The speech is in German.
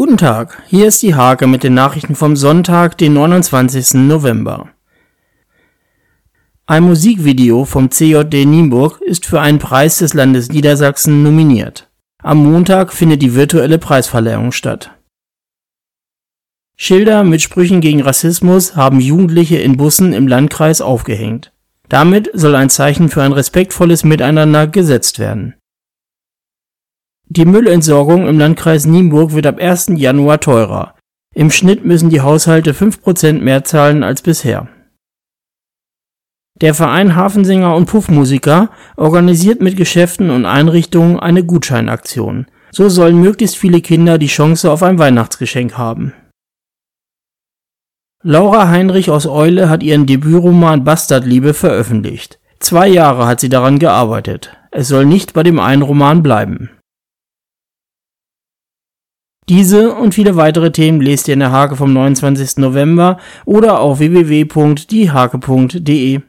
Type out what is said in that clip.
Guten Tag, hier ist die Hake mit den Nachrichten vom Sonntag, den 29. November. Ein Musikvideo vom CJD Nienburg ist für einen Preis des Landes Niedersachsen nominiert. Am Montag findet die virtuelle Preisverleihung statt. Schilder mit Sprüchen gegen Rassismus haben Jugendliche in Bussen im Landkreis aufgehängt. Damit soll ein Zeichen für ein respektvolles Miteinander gesetzt werden. Die Müllentsorgung im Landkreis Nienburg wird ab 1. Januar teurer. Im Schnitt müssen die Haushalte 5% mehr zahlen als bisher. Der Verein Hafensänger und Puffmusiker organisiert mit Geschäften und Einrichtungen eine Gutscheinaktion. So sollen möglichst viele Kinder die Chance auf ein Weihnachtsgeschenk haben. Laura Heinrich aus Eule hat ihren Debütroman Bastardliebe veröffentlicht. Zwei Jahre hat sie daran gearbeitet. Es soll nicht bei dem einen Roman bleiben. Diese und viele weitere Themen lest ihr in der Hake vom 29. November oder auf www.diehake.de.